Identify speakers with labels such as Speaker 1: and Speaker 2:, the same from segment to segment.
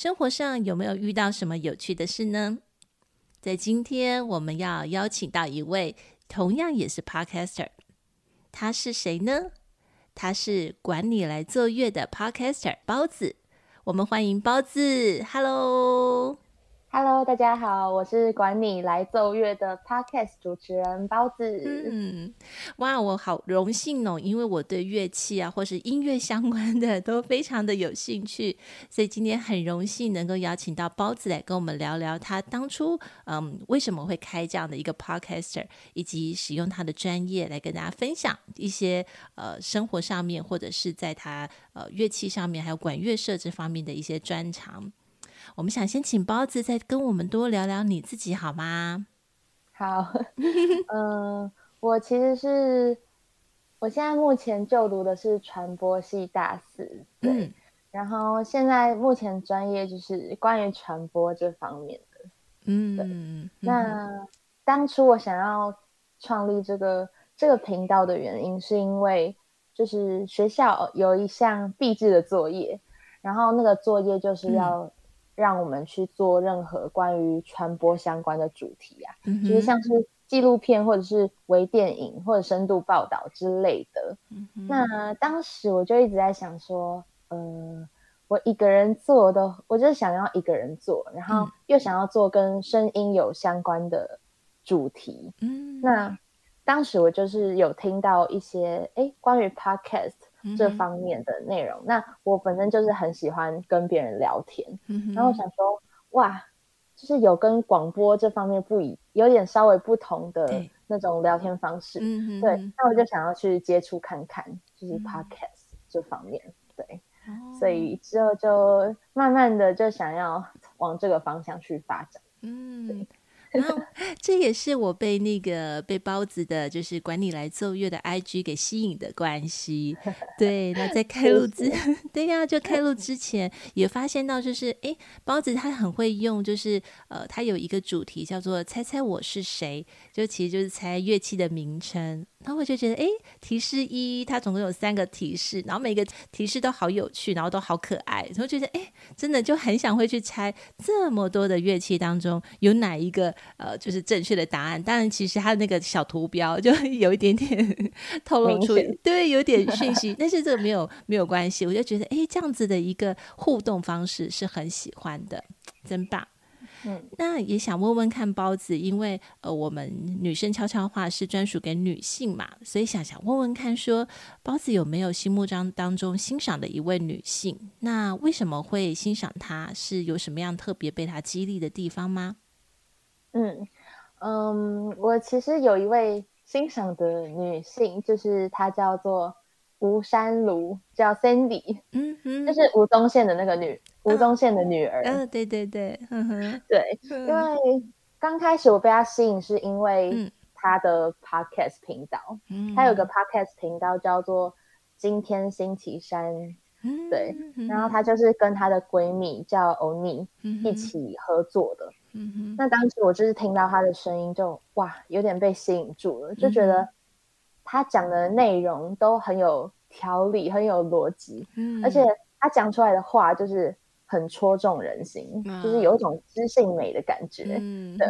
Speaker 1: 生活上有没有遇到什么有趣的事呢？在今天，我们要邀请到一位同样也是 Podcaster，他是谁呢？他是管你来坐月的 Podcaster 包子。我们欢迎包子，Hello。
Speaker 2: Hello，大家好，我是管你来奏乐的 Podcast 主持人包子。
Speaker 1: 嗯，哇，我好荣幸哦，因为我对乐器啊，或是音乐相关的都非常的有兴趣，所以今天很荣幸能够邀请到包子来跟我们聊聊他当初嗯为什么会开这样的一个 Podcaster，以及使用他的专业来跟大家分享一些呃生活上面或者是在他呃乐器上面还有管乐社这方面的一些专长。我们想先请包子再跟我们多聊聊你自己好吗？
Speaker 2: 好，嗯、呃，我其实是我现在目前就读的是传播系大四，对，嗯、然后现在目前专业就是关于传播这方面的，嗯，对。嗯、那当初我想要创立这个这个频道的原因，是因为就是学校有一项必制的作业，然后那个作业就是要、嗯。让我们去做任何关于传播相关的主题啊，嗯、就是像是纪录片或者是微电影或者深度报道之类的。嗯、那当时我就一直在想说，嗯、呃，我一个人做的，我就是想要一个人做，然后又想要做跟声音有相关的主题。嗯，那当时我就是有听到一些诶关于 podcast。这方面的内容，嗯、那我本身就是很喜欢跟别人聊天，嗯、然后我想说，哇，就是有跟广播这方面不一，有点稍微不同的那种聊天方式，对，对，那我就想要去接触看看，就是 podcast 这方面，嗯、对，哦、所以之后就慢慢的就想要往这个方向去发展，嗯，对。
Speaker 1: 然后，这也是我被那个被包子的，就是管理来奏乐的 IG 给吸引的关系。对，那在开录之，对呀、啊，就开录之前也发现到，就是哎，包子他很会用，就是呃，他有一个主题叫做“猜猜我是谁”，就其实就是猜乐器的名称。然后我就觉得，哎，提示一，它总共有三个提示，然后每个提示都好有趣，然后都好可爱，然后觉得，哎，真的就很想会去猜这么多的乐器当中有哪一个，呃，就是正确的答案。当然，其实它的那个小图标就有一点点 透露出，显对，有点讯息，但是这个没有没有关系。我就觉得，哎，这样子的一个互动方式是很喜欢的，真棒。嗯，那也想问问看包子，因为呃，我们女生悄悄话是专属给女性嘛，所以想想问问看说，说包子有没有心目中当中欣赏的一位女性？那为什么会欣赏她？是有什么样特别被她激励的地方吗？
Speaker 2: 嗯嗯，我其实有一位欣赏的女性，就是她叫做。吴山如叫 Sandy，嗯哼，就是吴宗宪的那个女，吴宗宪的女儿。
Speaker 1: 嗯，对对对，嗯哼，
Speaker 2: 对，因为刚开始我被他吸引，是因为他的 podcast 频道，嗯，她有个 podcast 频道叫做今天星期三，嗯，对，然后她就是跟她的闺蜜叫欧尼一起合作的，那当时我就是听到她的声音就哇，有点被吸引住了，就觉得。她讲的内容都很有条理，很有逻辑，嗯，而且她讲出来的话就是很戳中人心，嗯、就是有一种知性美的感觉，嗯，对，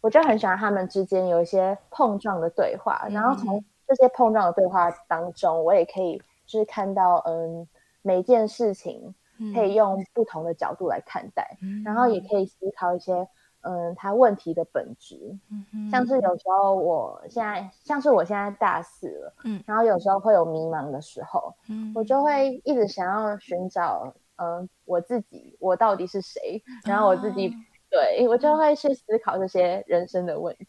Speaker 2: 我就很喜欢他们之间有一些碰撞的对话，嗯、然后从这些碰撞的对话当中，我也可以就是看到，嗯，每件事情可以用不同的角度来看待，嗯、然后也可以思考一些。嗯，他问题的本质，像是有时候我现在，像是我现在大四了，嗯，然后有时候会有迷茫的时候，嗯，我就会一直想要寻找，嗯，我自己，我到底是谁？然后我自己，哦、对，我就会去思考这些人生的问题。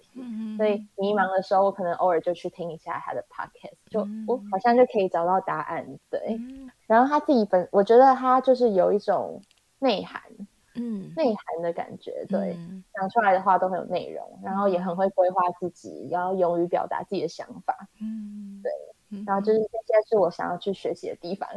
Speaker 2: 所以迷茫的时候，我可能偶尔就去听一下他的 podcast，就我好像就可以找到答案。对，嗯、然后他自己本，我觉得他就是有一种内涵。嗯内涵的感觉，对，嗯、讲出来的话都很有内容，然后也很会规划自己，然后勇于表达自己的想法，嗯，对，然后就是这些是我想要去学习的地方。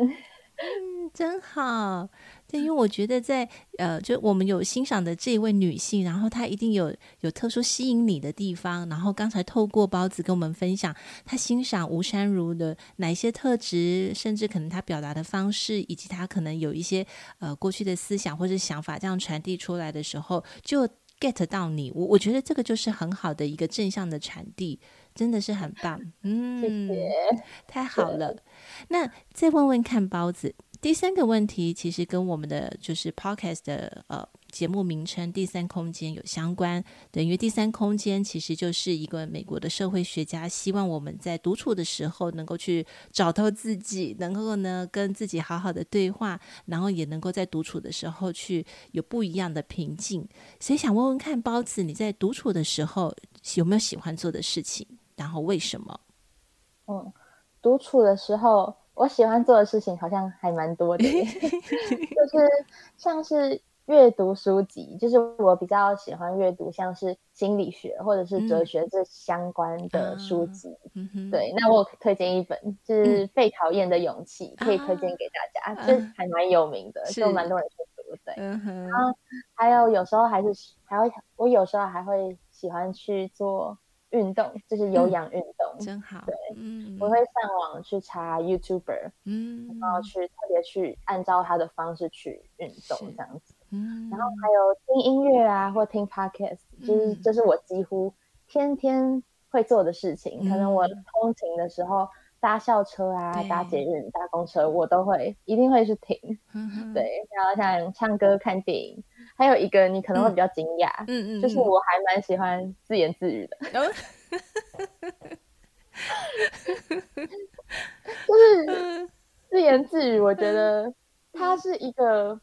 Speaker 1: 嗯，真好。对，因为我觉得在呃，就我们有欣赏的这一位女性，然后她一定有有特殊吸引你的地方。然后刚才透过包子跟我们分享，她欣赏吴山如的哪一些特质，甚至可能她表达的方式，以及她可能有一些呃过去的思想或者想法，这样传递出来的时候，就 get 到你。我我觉得这个就是很好的一个正向的传递，真的是很棒。嗯，谢谢，太好了。那再问问看，包子，第三个问题其实跟我们的就是 podcast 的呃节目名称“第三空间”有相关。等于第三空间其实就是一个美国的社会学家，希望我们在独处的时候能够去找到自己，能够呢跟自己好好的对话，然后也能够在独处的时候去有不一样的平静。所以想问问看，包子，你在独处的时候有没有喜欢做的事情？然后为什么？
Speaker 2: 嗯。独处的时候，我喜欢做的事情好像还蛮多的，就是像是阅读书籍，就是我比较喜欢阅读像是心理学或者是哲学这相关的书籍。嗯、对，那我推荐一本，就是《被讨厌的勇气》，嗯，可以推荐给大家，这、啊、还蛮有名的，就蛮多人去读。对，然后还有有时候还是还会，我有时候还会喜欢去做。运动就是有氧运动，嗯，真好。对，嗯，我会上网去查 YouTuber，嗯，然后去特别去按照他的方式去运动这样子，嗯，然后还有听音乐啊，或听 Podcast，就是这是我几乎天天会做的事情。嗯，可能我通勤的时候搭校车啊，搭捷运、搭公车，我都会一定会去听，嗯，对，然后像唱歌、看电影。还有一个你可能会比较惊讶，嗯嗯，嗯，就是我还蛮喜欢自言自语的，就是自言自语，我觉得它是一个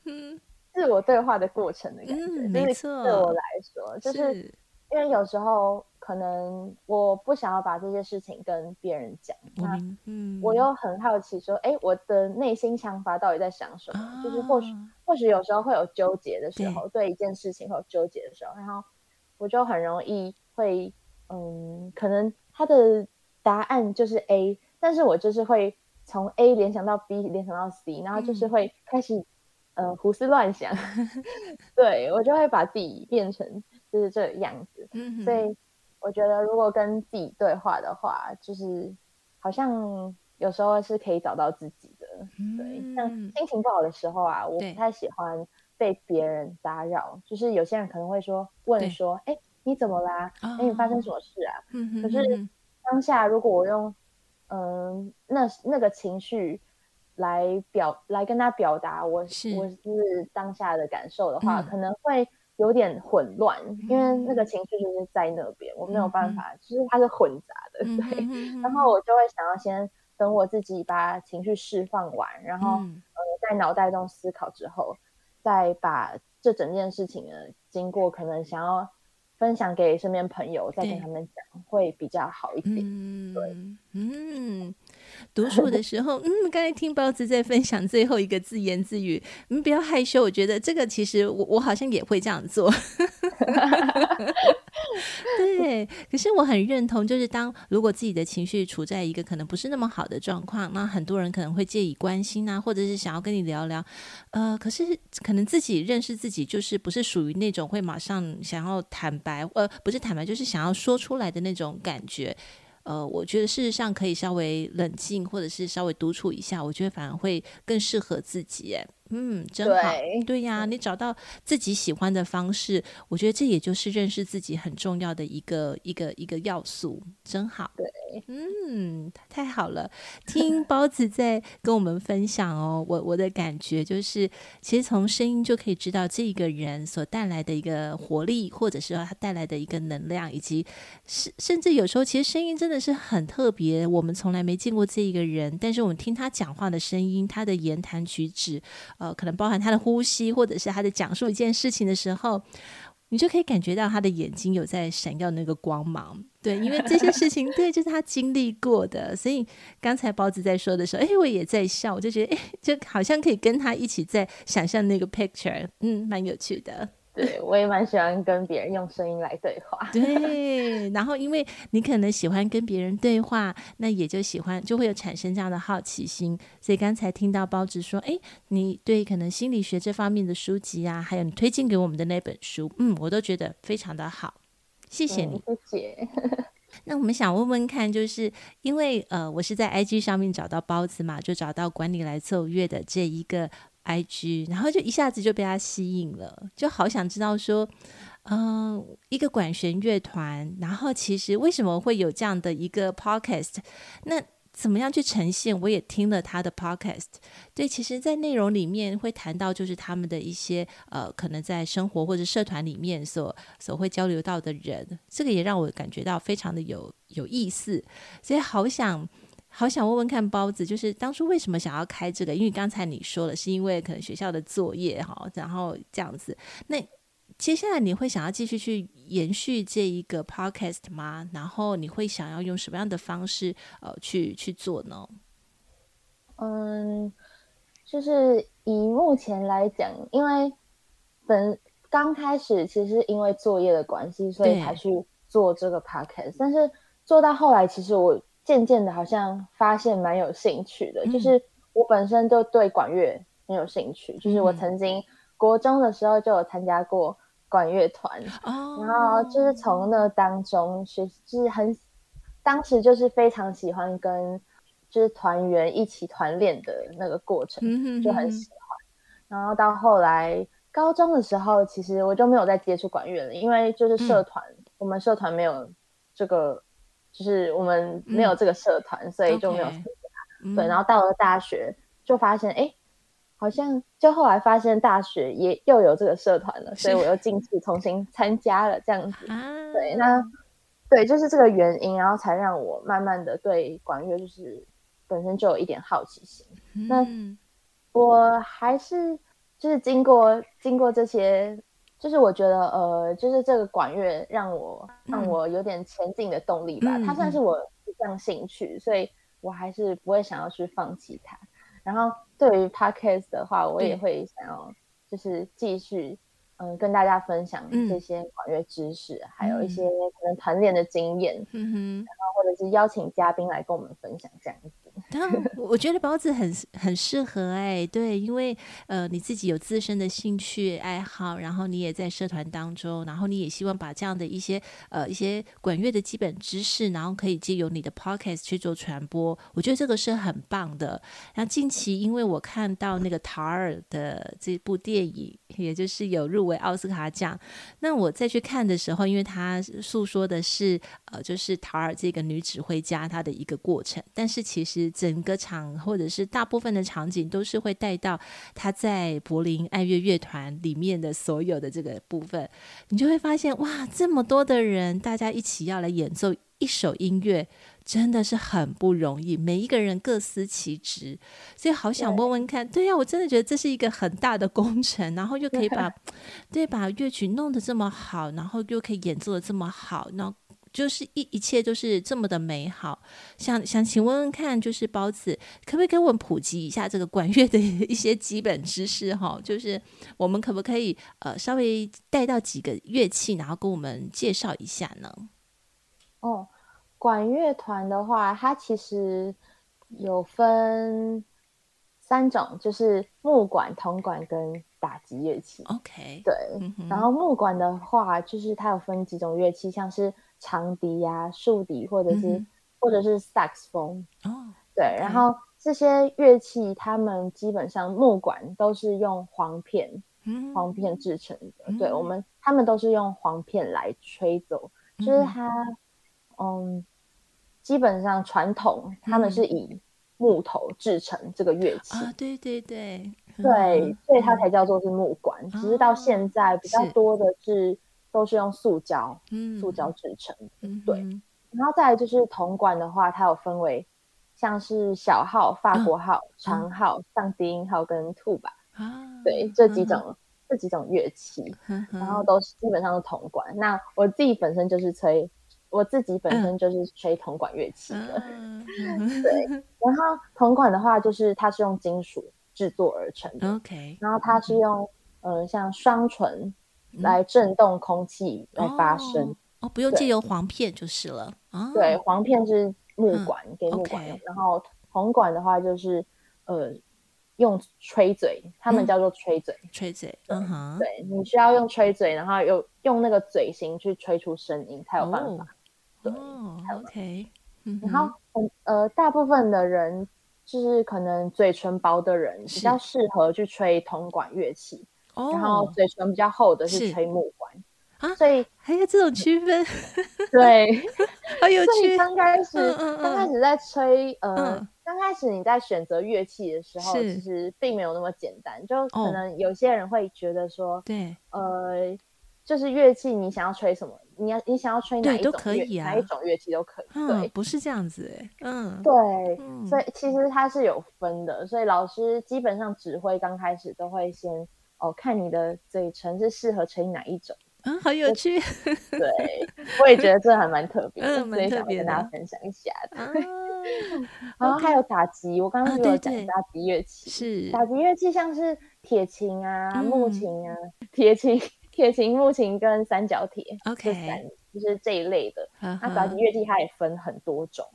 Speaker 2: 自我对话的过程的感觉，嗯、没错，对我来说，就是。因为有时候。可能我不想要把这些事情跟别人讲，那嗯，我又很好奇说，哎，我的内心想法到底在想什么？啊、就是或许或许有时候会有纠结的时候，对，对一件事情会有纠结的时候，然后我就很容易会，嗯，可能他的答案就是 A，但是我就是会从 A 联想到 B，联想到 C，然后就是会开始、嗯、呃胡思乱想，对我就会把自己变成就是这个样子，嗯、所以。我觉得，如果跟自己对话的话，就是好像有时候是可以找到自己的。嗯、对，像心情不好的时候啊，我不太喜欢被别人打扰。就是有些人可能会说，问说：“哎，你怎么啦？哎、哦，你发生什么事啊？”嗯、可是当下，如果我用嗯、呃、那那个情绪来表来跟他表达我是我是当下的感受的话，嗯、可能会。有点混乱，因为那个情绪就是在那边，嗯、我没有办法，就是它是混杂的，嗯、对、嗯。然后我就会想要先等我自己把情绪释放完，然后、嗯、呃在脑袋中思考之后，再把这整件事情的经过可能想要分享给身边朋友，再跟他们讲，会比较好一点。嗯、对，嗯。
Speaker 1: 独处 的时候，嗯，刚才听包子在分享最后一个自言自语，你、嗯、不要害羞，我觉得这个其实我我好像也会这样做。对，可是我很认同，就是当如果自己的情绪处在一个可能不是那么好的状况，那很多人可能会介意关心啊，或者是想要跟你聊聊，呃，可是可能自己认识自己，就是不是属于那种会马上想要坦白，呃，不是坦白，就是想要说出来的那种感觉。呃，我觉得事实上可以稍微冷静，或者是稍微独处一下，我觉得反而会更适合自己。哎，嗯，真好。对，对呀，你找到自己喜欢的方式，我觉得这也就是认识自己很重要的一个一个一个要素，真好。对。嗯，太好了！听 包子在跟我们分享哦，我我的感觉就是，其实从声音就可以知道这一个人所带来的一个活力，或者是他带来的一个能量，以及甚甚至有时候，其实声音真的是很特别，我们从来没见过这一个人，但是我们听他讲话的声音，他的言谈举止，呃，可能包含他的呼吸，或者是他的讲述一件事情的时候。你就可以感觉到他的眼睛有在闪耀那个光芒。对，因为这些事情，对，就是他经历过的，所以刚才包子在说的时候，哎，我也在笑，我就觉得，哎，就好像可以跟他一起在想象那个 picture，嗯，蛮有趣的。
Speaker 2: 对，我也蛮喜欢跟别人用声音来对话。
Speaker 1: 对，然后因为你可能喜欢跟别人对话，那也就喜欢就会有产生这样的好奇心。所以刚才听到包子说，哎，你对可能心理学这方面的书籍啊，还有你推荐给我们的那本书，嗯，我都觉得非常的好。谢谢你，
Speaker 2: 嗯、谢谢。
Speaker 1: 那我们想问问看，就是因为呃，我是在 IG 上面找到包子嘛，就找到管理来奏乐的这一个 IG，然后就一下子就被他吸引了，就好想知道说，嗯、一个管弦乐团，然后其实为什么会有这样的一个 Podcast？那怎么样去呈现？我也听了他的 podcast，对，其实，在内容里面会谈到，就是他们的一些呃，可能在生活或者社团里面所所会交流到的人，这个也让我感觉到非常的有有意思，所以好想好想问问看包子，就是当初为什么想要开这个？因为刚才你说了，是因为可能学校的作业哈，然后这样子，那。接下来你会想要继续去延续这一个 podcast 吗？然后你会想要用什么样的方式呃去去做呢？
Speaker 2: 嗯，就是以目前来讲，因为本刚开始其实因为作业的关系，所以才去做这个 podcast。但是做到后来，其实我渐渐的好像发现蛮有兴趣的，嗯、就是我本身就对管乐很有兴趣，就是我曾经国中的时候就有参加过。管乐团，oh. 然后就是从那当中学，就是很当时就是非常喜欢跟就是团员一起团练的那个过程，mm -hmm. 就很喜欢。然后到后来高中的时候，其实我就没有再接触管乐了，因为就是社团，mm. 我们社团没有这个，就是我们没有这个社团，mm. 所以就没有参加。Okay. 对，然后到了大学就发现，哎。好像就后来发现大学也又有这个社团了，所以我又进去重新参加了这样子。对，那对，就是这个原因，然后才让我慢慢的对管乐就是本身就有一点好奇心。嗯、那我还是就是经过经过这些，就是我觉得呃，就是这个管乐让我让我有点前进的动力吧。嗯、它算是我一项兴趣，所以我还是不会想要去放弃它。然后对于 podcast 的话，我也会想要就是继续嗯跟大家分享这些管乐知识，嗯，还有一些可能团练的经验，嗯哼，然后或者是邀请嘉宾来跟我们分享这样子。
Speaker 1: 但我觉得包子很很适合哎、欸，对，因为呃你自己有自身的兴趣爱好，然后你也在社团当中，然后你也希望把这样的一些呃一些管乐的基本知识，然后可以借由你的 podcast 去做传播，我觉得这个是很棒的。然后近期因为我看到那个塔尔的这部电影，也就是有入围奥斯卡奖，那我再去看的时候，因为他诉说的是呃就是塔尔这个女指挥家她的一个过程，但是其实。整个场或者是大部分的场景都是会带到他在柏林爱乐乐团里面的所有的这个部分，你就会发现哇，这么多的人，大家一起要来演奏一首音乐，真的是很不容易，每一个人各司其职，所以好想问问看，对呀、啊，我真的觉得这是一个很大的工程，然后又可以把对 把乐曲弄得这么好，然后又可以演奏的这么好，那。就是一一切都是这么的美好，想想请问问看，就是包子可不可以给我们普及一下这个管乐的一些基本知识哈？就是我们可不可以呃稍微带到几个乐器，然后跟我们介绍一下呢？
Speaker 2: 哦，管乐团的话，它其实有分三种，就是木管、铜管跟打击乐器。
Speaker 1: OK，
Speaker 2: 对、嗯，然后木管的话，就是它有分几种乐器，像是。长笛呀、啊、竖笛，或者是、嗯、或者是萨克斯风哦，对.然后这些乐器，他们基本上木管都是用簧片、嗯，簧片制成的。嗯、对我们，他们都是用簧片来吹奏，嗯、就是它，嗯，基本上传统他们是以木头制成这个乐器
Speaker 1: 啊、嗯，对对对，
Speaker 2: 对，所以它才叫做是木管。嗯、只是到现在比较多的是。都是用塑胶，嗯，塑胶制成的，嗯，对。然后再来就是铜管的话，它有分为像是小号、法国号、哦、长号、上低音号跟 tuba 啊，对，这几种、嗯、这几种乐器，然后都是基本上是铜管。那我自己本身就是吹，我自己本身就是吹铜管乐器的。对，然后铜管的话，就是它是用金属制作而成的。
Speaker 1: OK，
Speaker 2: 然后它是用嗯、呃、像双唇来震动空气来发声。
Speaker 1: 哦，不用借由簧片就是了。
Speaker 2: 对，簧片是木管给木管用，然后铜管的话就是呃。用吹嘴，他们叫做吹嘴，
Speaker 1: 嗯、吹嘴，嗯哼，
Speaker 2: 对，你需要用吹嘴，然后有用那个嘴型去吹出声音才有办法，哦、对、哦、，OK，然后呃，大部分的人就是可能嘴唇薄的人比较适合去吹铜管乐器，然后嘴唇比较厚的是吹木管。
Speaker 1: 啊，所以还有这种区分，
Speaker 2: 对，
Speaker 1: 好有趣。
Speaker 2: 刚开始，刚开始在吹，呃，刚开始你在选择乐器的时候，其实并没有那么简单。就可能有些人会觉得说，对，呃，就是乐器，你想要吹什么？你要你想要吹哪一种都可以啊，哪一种乐器都可以。对，
Speaker 1: 不是这样子哎，嗯，
Speaker 2: 对，所以其实它是有分的。所以老师基本上指挥刚开始都会先哦，看你的嘴唇是适合吹哪一种。
Speaker 1: 嗯，好有趣！
Speaker 2: 对，我也觉得这还蛮特别的，所以想跟大家分享一下的。然后还有打击，我刚刚有讲打击乐器，是打击乐器，像是铁琴啊、木琴啊、铁琴、铁琴、木琴跟三角铁，OK，就是这一类的。那打击乐器它也分很多种，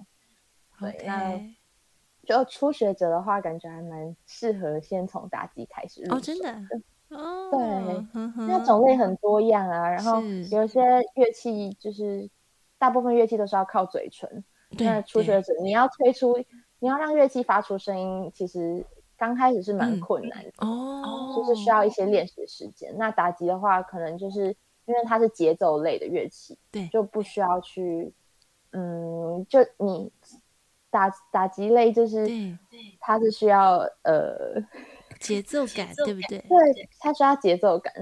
Speaker 2: 对，那就初学者的话，感觉还蛮适合先从打击开始入手。
Speaker 1: 哦，真的。
Speaker 2: 哦，对，那种类很多样啊，然后有些乐器就是大部分乐器都是要靠嘴唇。那初学者你要推出，你要让乐器发出声音，其实刚开始是蛮困难的哦，就是需要一些练习的时间。那打击的话，可能就是因为它是节奏类的乐器，对，就不需要去，嗯，就你打打击类就是，对，它是需要呃。
Speaker 1: 节奏感，对不对？
Speaker 2: 对，他需要节奏感。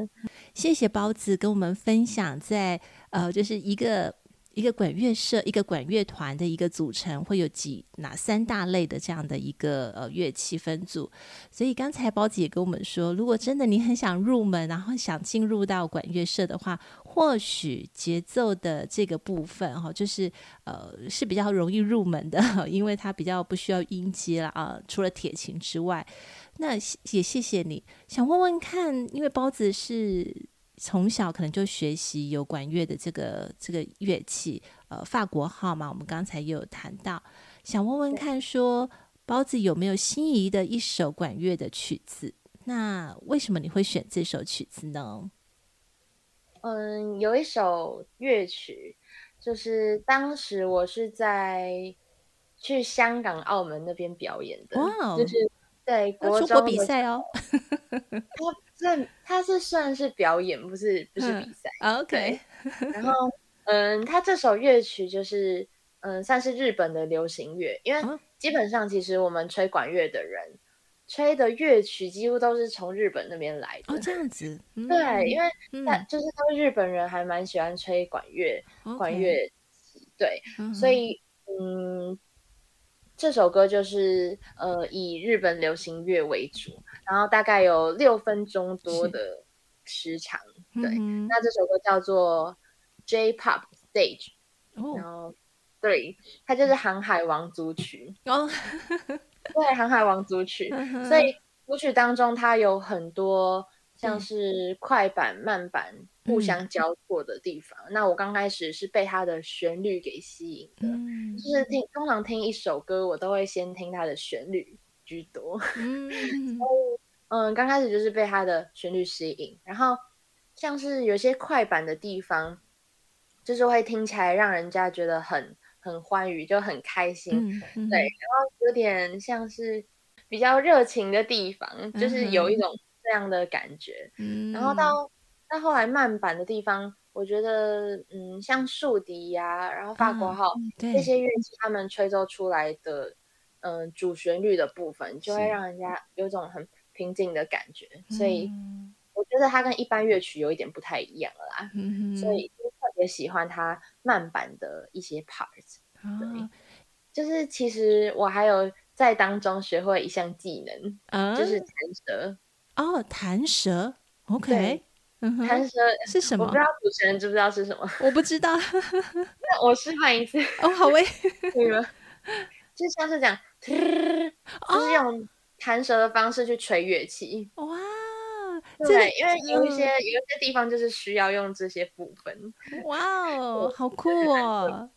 Speaker 1: 谢谢包子跟我们分享在，在呃，就是一个一个管乐社、一个管乐团的一个组成，会有几哪三大类的这样的一个呃乐器分组。所以刚才包子也跟我们说，如果真的你很想入门，然后想进入到管乐社的话，或许节奏的这个部分哈，就是呃是比较容易入门的，因为它比较不需要音阶了啊，除了铁琴之外。那也谢谢你，想问问看，因为包子是从小可能就学习有管乐的这个这个乐器，呃，法国号嘛，我们刚才也有谈到，想问问看说，说包子有没有心仪的一首管乐的曲子？那为什么你会选这首曲子呢？
Speaker 2: 嗯，有一首乐曲，就是当时我是在去香港、澳门那边表演的，哇，就是。对，国中
Speaker 1: 比赛哦。
Speaker 2: 他这他是算是表演，不是不是比赛。
Speaker 1: 嗯、OK。
Speaker 2: 然后，嗯，他这首乐曲就是，嗯，算是日本的流行乐，因为基本上其实我们吹管乐的人，嗯、吹的乐曲几乎都是从日本那边来的。
Speaker 1: 哦，这样子。嗯、
Speaker 2: 对，因为他就是他们日本人还蛮喜欢吹管乐，嗯、管乐。对，嗯、所以，嗯。这首歌就是呃以日本流行乐为主，然后大概有六分钟多的时长。对，嗯、那这首歌叫做 J-Pop Stage，、哦、然后对，它就是 《航海王》组曲。哦，对，《航海王》组曲，所以舞曲当中它有很多像是快板、慢板。互相交错的地方。嗯、那我刚开始是被它的旋律给吸引的，嗯、就是听通常听一首歌，我都会先听它的旋律居多。嗯，嗯，刚开始就是被它的旋律吸引，然后像是有些快板的地方，就是会听起来让人家觉得很很欢愉，就很开心。对，然后有点像是比较热情的地方，就是有一种这样的感觉。嗯，然后到。到后来慢板的地方，我觉得，嗯，像竖笛呀，然后法国号、嗯、这些乐器，他们吹奏出来的，嗯、呃，主旋律的部分，就会让人家有种很平静的感觉。所以，我觉得它跟一般乐曲有一点不太一样了啦。嗯、所以就特别喜欢它慢板的一些 parts。对，哦、就是其实我还有在当中学会一项技能，嗯、就是弹舌。
Speaker 1: 哦，弹舌。OK，
Speaker 2: 弹舌
Speaker 1: 是什么？
Speaker 2: 我不知道主持人知不知道是什么。
Speaker 1: 我不知道。
Speaker 2: 那我示范一次。
Speaker 1: 哦，好喂。
Speaker 2: 可以吗？就像是这样，就是用弹舌的方式去吹乐器。哇，对，因为有一些有一些地方就是需要用这些部分。
Speaker 1: 哇哦，好酷哦！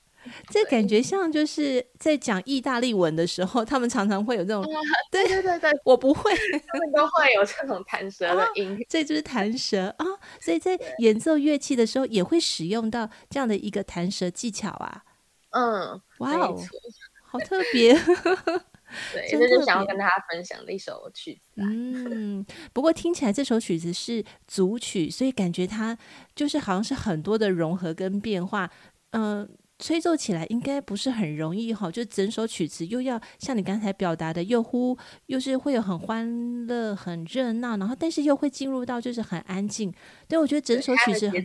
Speaker 1: 这感觉像就是在讲意大利文的时候，他们常常会有这种，
Speaker 2: 对对对对，
Speaker 1: 我不会，
Speaker 2: 他们都会有这种弹舌的音，
Speaker 1: 这就是弹舌啊。所以在演奏乐器的时候，也会使用到这样的一个弹舌技巧啊。
Speaker 2: 嗯，
Speaker 1: 哇哦，好特别。
Speaker 2: 对，这就是想要跟大家分享的一首曲子。
Speaker 1: 嗯，不过听起来这首曲子是组曲，所以感觉它就是好像是很多的融合跟变化。嗯。吹奏起来应该不是很容易哈，就整首曲子又要像你刚才表达的，又呼又是会有很欢乐、很热闹，然后但是又会进入到就是很安静。对，我觉得整首曲子很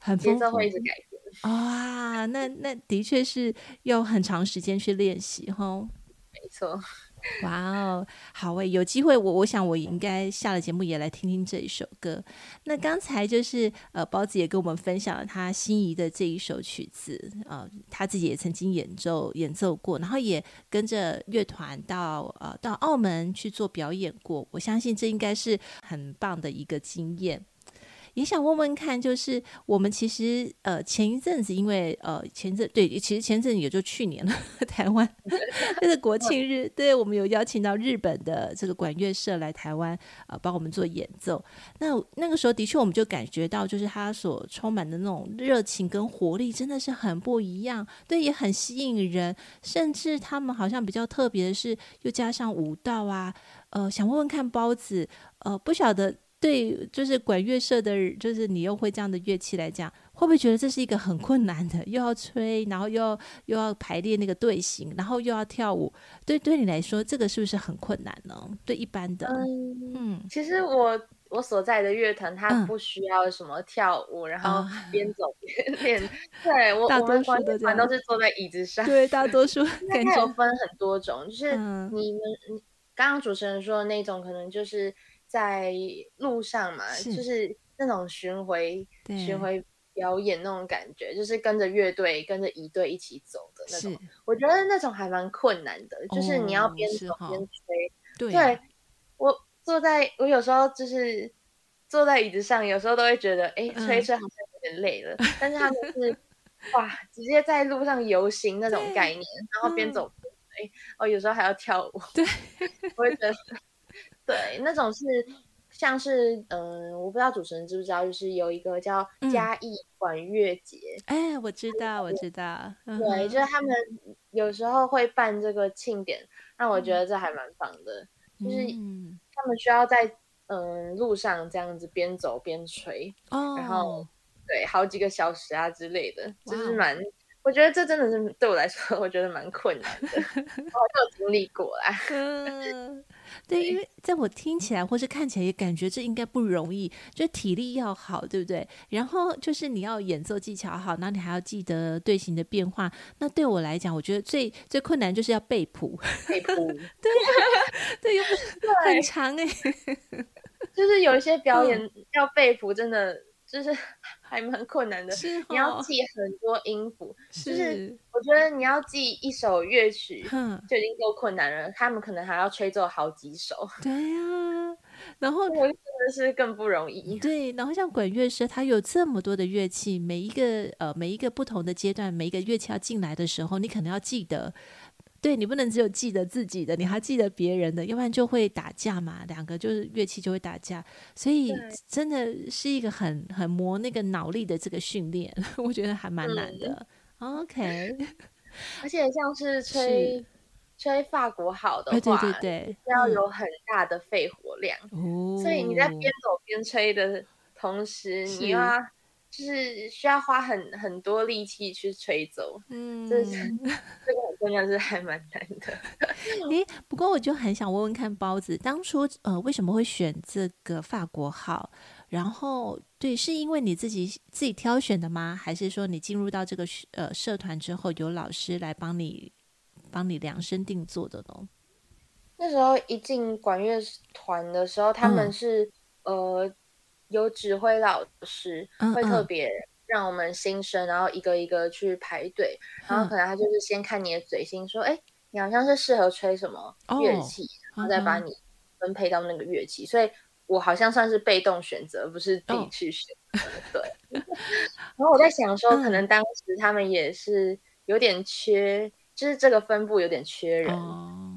Speaker 1: 很丰富，节奏会一直改变。哇，那那的确是要很长时间去练习哈。
Speaker 2: 没错。
Speaker 1: 哇哦，好诶，有机会我我想我应该下了节目也来听听这一首歌。那刚才就是呃包子也跟我们分享了他心仪的这一首曲子，呃他自己也曾经演奏演奏过，然后也跟着乐团到呃到澳门去做表演过。我相信这应该是很棒的一个经验。也想问问看，就是我们其实呃前一阵子，因为呃前阵对，其实前阵子也就去年了，台湾 就是国庆日，对，我们有邀请到日本的这个管乐社来台湾啊，帮、呃、我们做演奏。那那个时候的确，我们就感觉到，就是他所充满的那种热情跟活力，真的是很不一样，对，也很吸引人。甚至他们好像比较特别的是，又加上舞蹈啊，呃，想问问看包子，呃，不晓得。对，就是管乐社的，就是你又会这样的乐器来讲，会不会觉得这是一个很困难的？又要吹，然后又要又要排列那个队形，然后又要跳舞。对，对你来说，这个是不是很困难呢？对一般的，
Speaker 2: 嗯，嗯其实我我所在的乐团，它不需要什么跳舞，嗯、然后边走边练。嗯、对我，大多数的团都是坐在椅子上。
Speaker 1: 对，大多数感觉
Speaker 2: 有分很多种，就是你们、嗯、刚刚主持人说的那种，可能就是。在路上嘛，是就是那种巡回巡回表演那种感觉，就是跟着乐队、跟着一队一起走的那种。我觉得那种还蛮困难的，哦、就是你要边走边吹。对，对，我坐在我有时候就是坐在椅子上，有时候都会觉得，哎，吹吹好像有点累了。嗯、但是他们是哇，直接在路上游行那种概念，然后边走边吹。嗯、哦，有时候还要跳舞。对，我会觉得。对，那种是像是嗯、呃，我不知道主持人知不知道，就是有一个叫嘉义管乐节。
Speaker 1: 哎、嗯欸，我知道，我知道。嗯、
Speaker 2: 对，就是他们有时候会办这个庆典，那我觉得这还蛮棒的。嗯、就是他们需要在嗯、呃、路上这样子边走边吹，哦、然后对好几个小时啊之类的，就是蛮。我觉得这真的是对我来说，我觉得蛮困难的。我没有经历过啦。
Speaker 1: 嗯，对，因为在我听起来或是看起来也感觉这应该不容易，就体力要好，对不对？然后就是你要演奏技巧好，然后你还要记得队形的变化。那对我来讲，我觉得最最困难就是要背谱。
Speaker 2: 背谱。
Speaker 1: 对对，又不是 很长哎。
Speaker 2: 就是有一些表演要背谱，真的就是。还蛮困难的，
Speaker 1: 是哦、
Speaker 2: 你要记很多音符，是就是我觉得你要记一首乐曲就已经够困难了，他们可能还要吹奏好几首。
Speaker 1: 对呀、啊，然后
Speaker 2: 真的是更不容易。
Speaker 1: 对，然后像管乐社，它有这么多的乐器，每一个呃每一个不同的阶段，每一个乐器要进来的时候，你可能要记得。对，你不能只有记得自己的，你还记得别人的，要不然就会打架嘛。两个就是乐器就会打架，所以真的是一个很很磨那个脑力的这个训练，我觉得还蛮难的。嗯、OK，
Speaker 2: 而且像是吹是吹法国好的话，
Speaker 1: 对对对，
Speaker 2: 要有很大的肺活量，嗯、所以你在边走边吹的同时，是你要。就是需要花很很多力气去吹走，嗯，这是 这个很重要，是还蛮难的。
Speaker 1: 诶，不过我就很想问问看包子，当初呃为什么会选这个法国号？然后对，是因为你自己自己挑选的吗？还是说你进入到这个呃社团之后，有老师来帮你帮你量身定做的呢？
Speaker 2: 那时候一进管乐团的时候，他们是、嗯、呃。有指挥老师会特别让我们新生，然后一个一个去排队，然后可能他就是先看你的嘴型，说，哎，你好像是适合吹什么乐器，然后再把你分配到那个乐器。所以我好像算是被动选择，不是自己去选。对。然后我在想说，可能当时他们也是有点缺，就是这个分布有点缺人，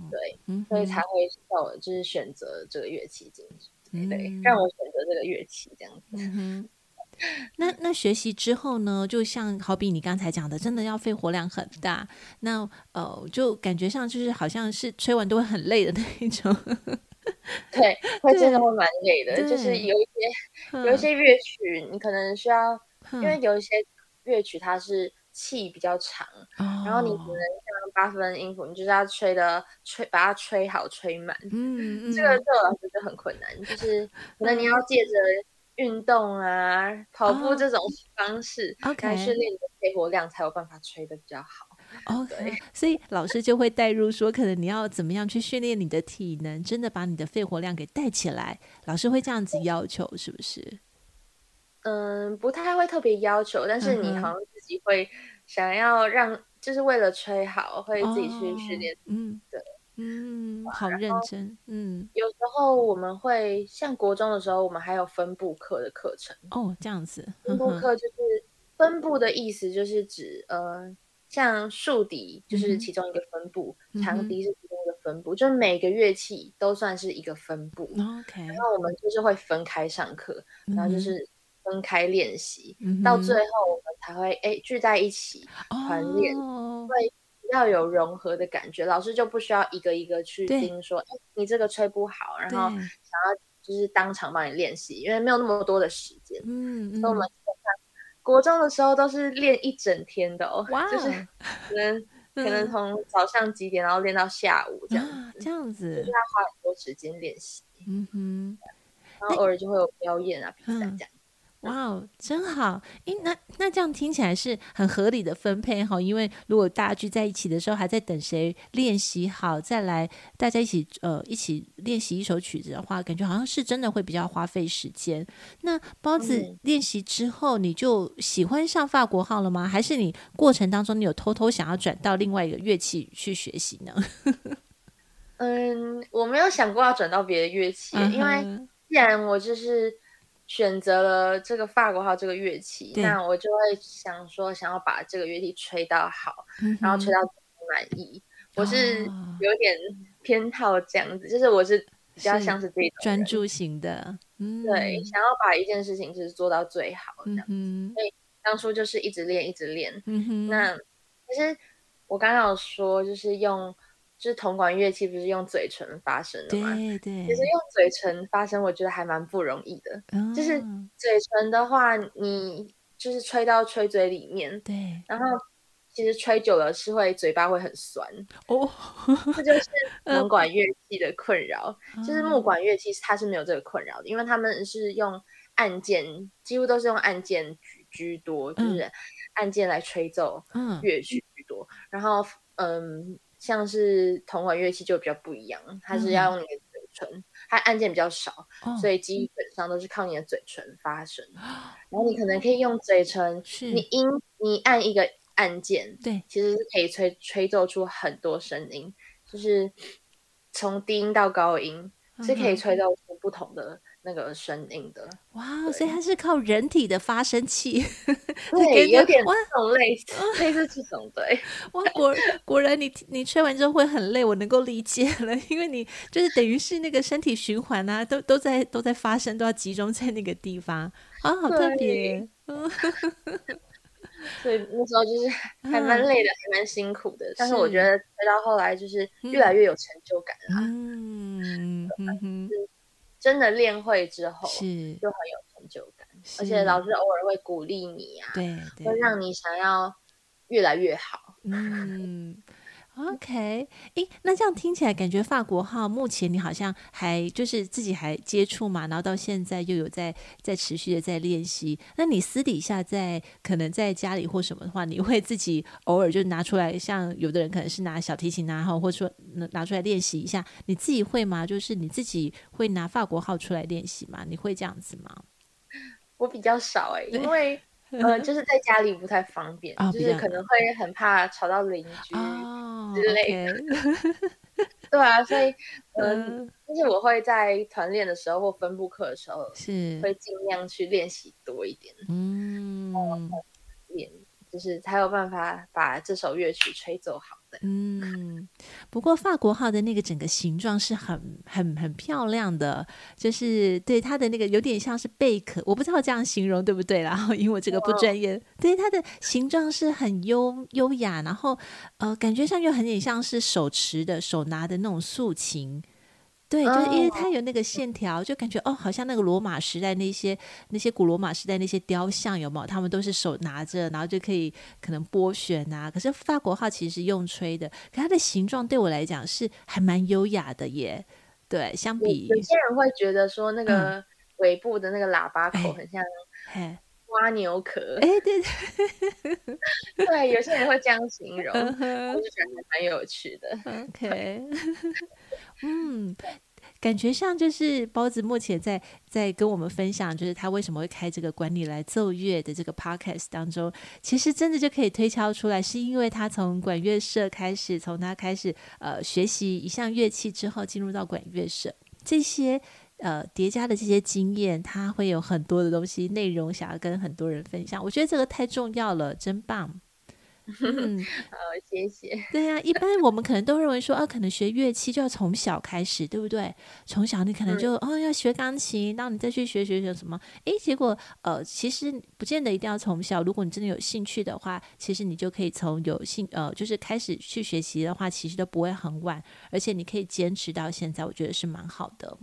Speaker 2: 对，所以才会叫我就是选择这个乐器进去。对，对，让我选择这个乐器这样子。
Speaker 1: 那那学习之后呢？就像好比你刚才讲的，真的要肺活量很大。那呃，就感觉上就是好像是吹完都会很累的那一种。
Speaker 2: 对，会 真的会蛮累的。就是有一些有一些乐曲，你可能需要，因为有一些乐曲它是。气比较长，哦、然后你可能像八分音符，你就是要吹的吹，把它吹好吹满。嗯，嗯这个对我来说就很困难，就是可能你要借着运动啊、嗯、跑步这种方式，OK，来训练你的肺活量，才有办法吹的比较好。
Speaker 1: OK，对所以老师就会带入说，可能你要怎么样去训练你的体能，真的把你的肺活量给带起来。老师会这样子要求，是不是？
Speaker 2: 嗯，不太会特别要求，但是你好像自己会想要让，嗯、就是为了吹好，会自己去训练。嗯，对，
Speaker 1: 嗯，好认真。嗯，
Speaker 2: 有时候我们会像国中的时候，我们还有分部课的课程。
Speaker 1: 哦，这样子，
Speaker 2: 分部课就是分部的意思，就是指呃，像竖笛就是其中一个分部，嗯、长笛是其中一个分部，嗯、就是每个乐器都算是一个分部。OK，然后我们就是会分开上课，然后就是。分开练习，嗯、到最后我们才会哎聚在一起团练，哦、会比较有融合的感觉。老师就不需要一个一个去盯说，哎你这个吹不好，然后想要就是当场帮你练习，因为没有那么多的时间。嗯，所以我们国中的时候都是练一整天的哦，哇就是可能、嗯、可能从早上几点然后练到下午这样子，啊、这样子就是要花很多时间练习。嗯哼，然后偶尔就会有表演啊、比赛这样。
Speaker 1: 哇哦，真好！诶，那那这样听起来是很合理的分配哈。因为如果大家聚在一起的时候，还在等谁练习好再来，大家一起呃一起练习一首曲子的话，感觉好像是真的会比较花费时间。那包子练习之后，你就喜欢上法国号了吗？还是你过程当中你有偷偷想要转到另外一个乐器去学习呢？
Speaker 2: 嗯，我没有想过要转到别的乐器，嗯、因为既然我就是。选择了这个法国号这个乐器，那我就会想说，想要把这个乐器吹到好，嗯、然后吹到满意。我是有点偏好这样子，哦、就是我是比较像是这种
Speaker 1: 专注型的，嗯、
Speaker 2: 对，想要把一件事情就是做到最好这样子。嗯、所以当初就是一直练，一直练。那其实我刚刚有说，就是用。就是铜管乐器不是用嘴唇发声的吗？对对。其实用嘴唇发声，我觉得还蛮不容易的。哦、就是嘴唇的话，你就是吹到吹嘴里面。对。然后其实吹久了是会嘴巴会很酸。哦。这就是 铜管乐器的困扰。嗯、就是木管乐器它是没有这个困扰的，因为他们是用按键，几乎都是用按键居居多，就是按键来吹奏乐曲居多。嗯、然后嗯。像是同款乐器就比较不一样，它是要用你的嘴唇，嗯、它按键比较少，哦、所以基本上都是靠你的嘴唇发声。哦、然后你可能可以用嘴唇，是你音你按一个按键，对，其实是可以吹吹奏出很多声音，就是从低音到高音、嗯、是可以吹奏出不同的。那个声音的
Speaker 1: 哇，所以它是靠人体的发声器，
Speaker 2: 对，有点这种类似类似这种对。
Speaker 1: 哇，果果然你你吹完之后会很累，我能够理解了，因为你就是等于是那个身体循环啊，都都在都在发声，都要集中在那个地方啊，好特别。
Speaker 2: 所以那时候就是还蛮累的，还蛮辛苦的，但是我觉得吹到后来就是越来越有成就感了。嗯嗯。真的练会之后，是就很有成就感，而且老师偶尔会鼓励你啊，对，对，会让你想要越来越好。嗯。
Speaker 1: OK，诶，那这样听起来感觉法国号目前你好像还就是自己还接触嘛，然后到现在又有在在持续的在练习。那你私底下在可能在家里或什么的话，你会自己偶尔就拿出来，像有的人可能是拿小提琴啊，或者说拿出来练习一下，你自己会吗？就是你自己会拿法国号出来练习吗？你会这样子吗？
Speaker 2: 我比较少哎、欸，因为 呃，就是在家里不太方便，哦、就是可能会很怕吵到邻居之类的。哦 okay、对啊，所以 嗯，就、呃、是我会在团练的时候或分部课的时候，是会尽量去练习多一点。嗯，练就是才有办法把这首乐曲吹奏好。
Speaker 1: 嗯，不过法国号的那个整个形状是很很很漂亮的，就是对它的那个有点像是贝壳，我不知道这样形容对不对，然 后因为我这个不专业，对它的形状是很优优雅，然后呃，感觉上又很点像是手持的手拿的那种竖琴。对，就是因为它有那个线条，oh. 就感觉哦，好像那个罗马时代那些那些古罗马时代那些雕像有没有？他们都是手拿着，然后就可以可能拨弦啊。可是法国号其实是用吹的，可它的形状对我来讲是还蛮优雅的耶。对，相比
Speaker 2: 有些人会觉得说那个尾部的那个喇叭口很像蜗牛壳。哎，对对，对，有些人会这样形容，我就觉得还蛮有趣的。
Speaker 1: OK。嗯，感觉上就是包子目前在在跟我们分享，就是他为什么会开这个管理来奏乐的这个 podcast 当中，其实真的就可以推敲出来，是因为他从管乐社开始，从他开始呃学习一项乐器之后，进入到管乐社，这些呃叠加的这些经验，他会有很多的东西内容想要跟很多人分享。我觉得这个太重要了，真棒。
Speaker 2: 嗯，好，谢谢。
Speaker 1: 对呀、啊，一般我们可能都认为说，啊，可能学乐器就要从小开始，对不对？从小你可能就、嗯、哦要学钢琴，然后你再去学学学什么？哎，结果呃，其实不见得一定要从小。如果你真的有兴趣的话，其实你就可以从有兴呃，就是开始去学习的话，其实都不会很晚，而且你可以坚持到现在，我觉得是蛮好的。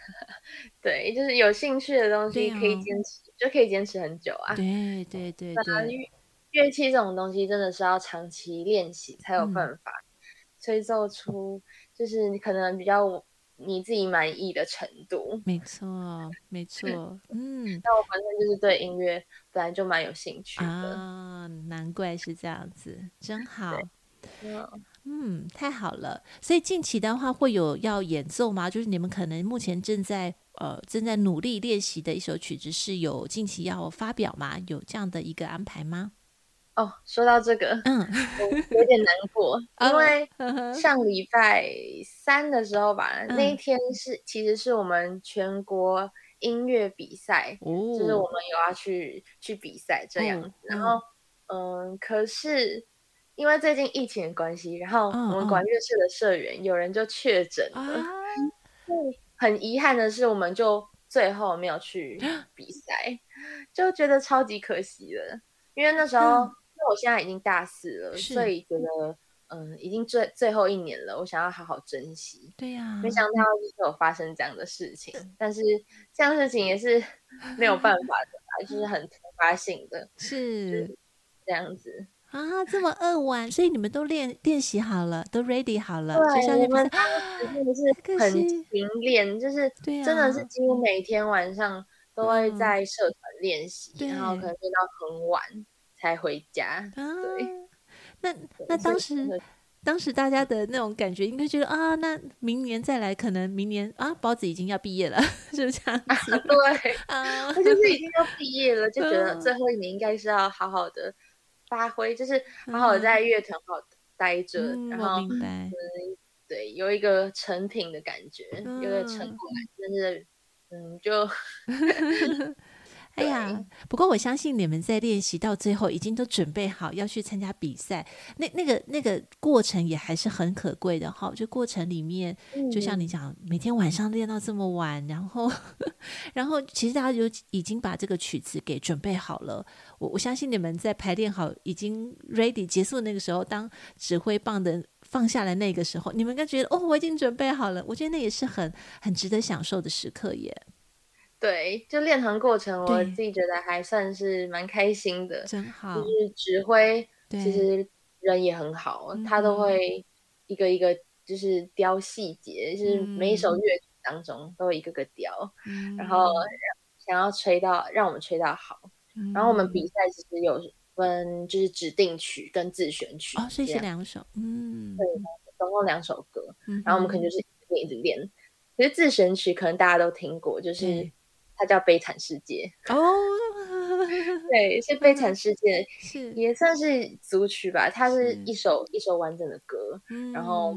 Speaker 2: 对，就是有兴趣的东西可以坚持，就可以坚持很久啊。
Speaker 1: 对对对对。对
Speaker 2: 乐器这种东西真的是要长期练习才有办法吹奏出，就是你可能比较你自己满意的程度。
Speaker 1: 没错，没错。嗯，
Speaker 2: 那我本身就是对音乐本来就蛮有兴趣的
Speaker 1: 啊，难怪是这样子，真好。嗯，太好了。所以近期的话会有要演奏吗？就是你们可能目前正在呃正在努力练习的一首曲子，是有近期要发表吗？有这样的一个安排吗？
Speaker 2: 哦，说到这个，嗯，我有点难过，因为上礼拜三的时候吧，嗯、那一天是其实是我们全国音乐比赛，嗯、就是我们有要去去比赛这样子。嗯、然后，嗯，可是因为最近疫情的关系，然后我们管乐社的社员有人就确诊了，嗯、很遗憾的是，我们就最后没有去 比赛，就觉得超级可惜的，因为那时候。嗯。因为我现在已经大四了，所以觉得嗯，已经最最后一年了，我想要好好珍惜。
Speaker 1: 对呀、啊，
Speaker 2: 没想到就是有发生这样的事情，但是这样的事情也是没有办法的，就是很突发性的，是。这样子
Speaker 1: 啊，这么扼腕，所以你们都练练习好了，都 ready 好了，
Speaker 2: 对，我们当时真的是很勤练，就是真的是几乎每天晚上都会在社团练习，嗯、然后可能练到很晚。才回家，对。啊、
Speaker 1: 那那当时当时大家的那种感觉，应该觉得啊，那明年再来，可能明年啊，包子已经要毕业了，是不是这样子？
Speaker 2: 啊对啊，他就是已经要毕业了，就觉得最后一年应该是要好好的发挥，就是好好在乐团好待着，嗯、然后、嗯，对，有一个成品的感觉，嗯、有一个成果，但是嗯，就。
Speaker 1: 哎呀，不过我相信你们在练习到最后，已经都准备好要去参加比赛，那那个那个过程也还是很可贵的哈。就过程里面，就像你讲，每天晚上练到这么晚，然后 然后其实大家就已经把这个曲子给准备好了。我我相信你们在排练好，已经 ready 结束那个时候，当指挥棒的放下来那个时候，你们应该觉得哦，我已经准备好了。我觉得那也是很很值得享受的时刻耶。
Speaker 2: 对，就练团过程，我自己觉得还算是蛮开心的。
Speaker 1: 真好，
Speaker 2: 就是指挥，其实人也很好，他都会一个一个就是雕细节，嗯、就是每一首乐曲当中都会一个个雕，嗯、然后想要吹到让我们吹到好。嗯、然后我们比赛其实有分就是指定曲跟自选曲，
Speaker 1: 哦，所以是两首，嗯，
Speaker 2: 对，总共两首歌，嗯、然后我们可能就是一直练一直练。其实自选曲可能大家都听过，就是。它叫《悲惨世界》
Speaker 1: 哦，
Speaker 2: 对，是《悲惨世界 》，
Speaker 1: 是
Speaker 2: 也算是组曲吧。它是一首一首完整的歌，然后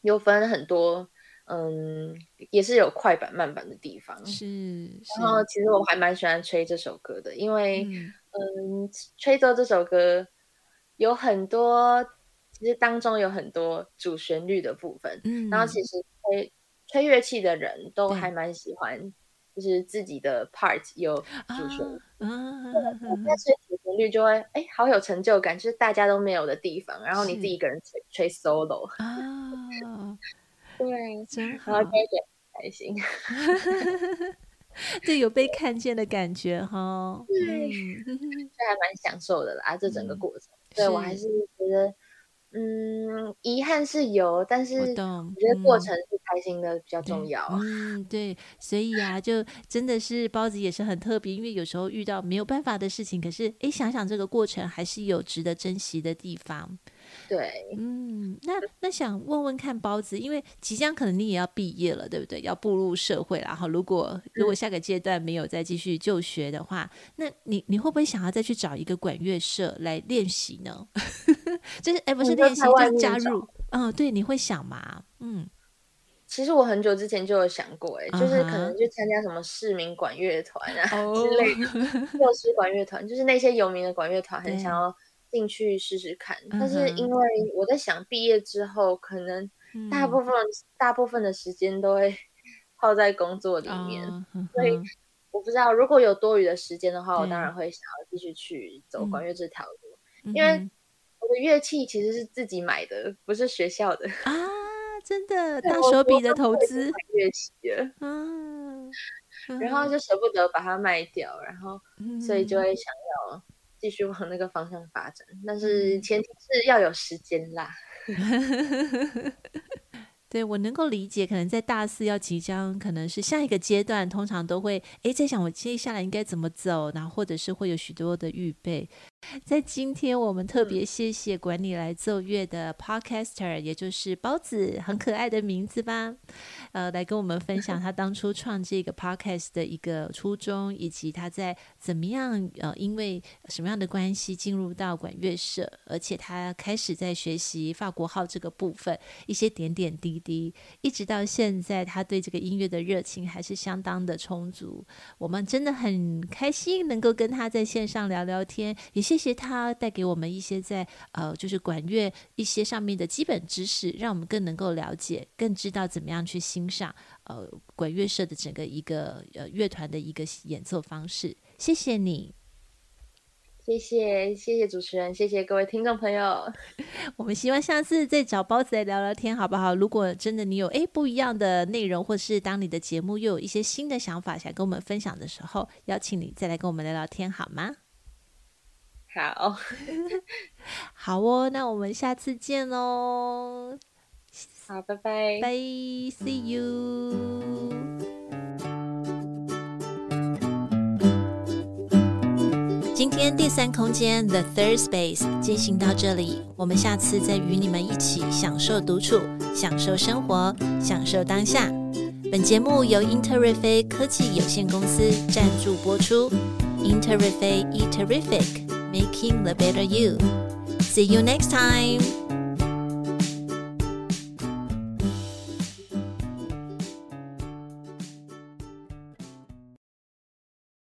Speaker 2: 又分很多，嗯，也是有快板慢板的地方。
Speaker 1: 是，
Speaker 2: 然后其实我还蛮喜欢吹这首歌的，因为嗯，吹奏这首歌有很多，其实当中有很多主旋律的部分，嗯，然后其实吹吹乐器的人都还蛮喜欢。就是自己的 part 有主旋律，但是主旋律就会哎、欸，好有成就感，就是大家都没有的地方，然后你自己一个人吹吹 solo 啊，对，真好，然后就会觉得开心，
Speaker 1: 对，有被看见的感觉哈，
Speaker 2: 对，这、嗯、还蛮享受的啦，这整个过程，对、嗯、我还是觉得。嗯，遗憾是有，但是我觉得过程是开心的比较重要。
Speaker 1: 嗯，嗯，对，所以啊，就真的是包子也是很特别，因为有时候遇到没有办法的事情，可是哎，想想这个过程还是有值得珍惜的地方。
Speaker 2: 对，
Speaker 1: 嗯，那那想问问看包子，因为即将可能你也要毕业了，对不对？要步入社会，然后如果如果下个阶段没有再继续就学的话，嗯、那你你会不会想要再去找一个管乐社来练习呢？就是哎，不是练习，就是加入。嗯，对，你会想吗？嗯，
Speaker 2: 其实我很久之前就有想过，哎，就是可能去参加什么市民管乐团啊、uh. 之类的，幼师管乐团，就是那些有名的管乐团，很想要。进去试试看，但是因为我在想，毕业之后可能大部分、嗯、大部分的时间都会 泡在工作里面，哦、所以我不知道如果有多余的时间的话，我当然会想要继续去走管乐这条路、嗯，因为我的乐器其实是自己买的，不是学校的
Speaker 1: 啊，真的。大手笔的投资
Speaker 2: 乐器啊，然后就舍不得把它卖掉，然后所以就会想要。继续往那个方向发展，但是前提是要有时间啦。
Speaker 1: 对，我能够理解，可能在大四要即将，可能是下一个阶段，通常都会哎在想我接下来应该怎么走，然后或者是会有许多的预备。在今天，我们特别谢谢管理来奏乐的 Podcaster，也就是包子，很可爱的名字吧？呃，来跟我们分享 他当初创这个 Podcast 的一个初衷，以及他在怎么样呃，因为什么样的关系进入到管乐社，而且他开始在学习法国号这个部分，一些点点滴滴，一直到现在，他对这个音乐的热情还是相当的充足。我们真的很开心能够跟他在线上聊聊天，也谢。谢谢他带给我们一些在呃，就是管乐一些上面的基本知识，让我们更能够了解，更知道怎么样去欣赏呃管乐社的整个一个呃乐团的一个演奏方式。谢谢你，
Speaker 2: 谢谢谢谢主持人，谢谢各位听众朋友。
Speaker 1: 我们希望下次再找包子来聊聊天，好不好？如果真的你有诶不一样的内容，或是当你的节目又有一些新的想法想跟我们分享的时候，邀请你再来跟我们聊聊天，好吗？
Speaker 2: 好，
Speaker 1: 好哦，那我们下次见喽。
Speaker 2: 好，拜拜，
Speaker 1: 拜，See you。今天第三空间 The Third Space 进行到这里，我们下次再与你们一起享受独处，享受生活，享受当下。本节目由英特瑞飞科技有限公司赞助播出。英特瑞飞 E Terrific。Making the better you. See you next time.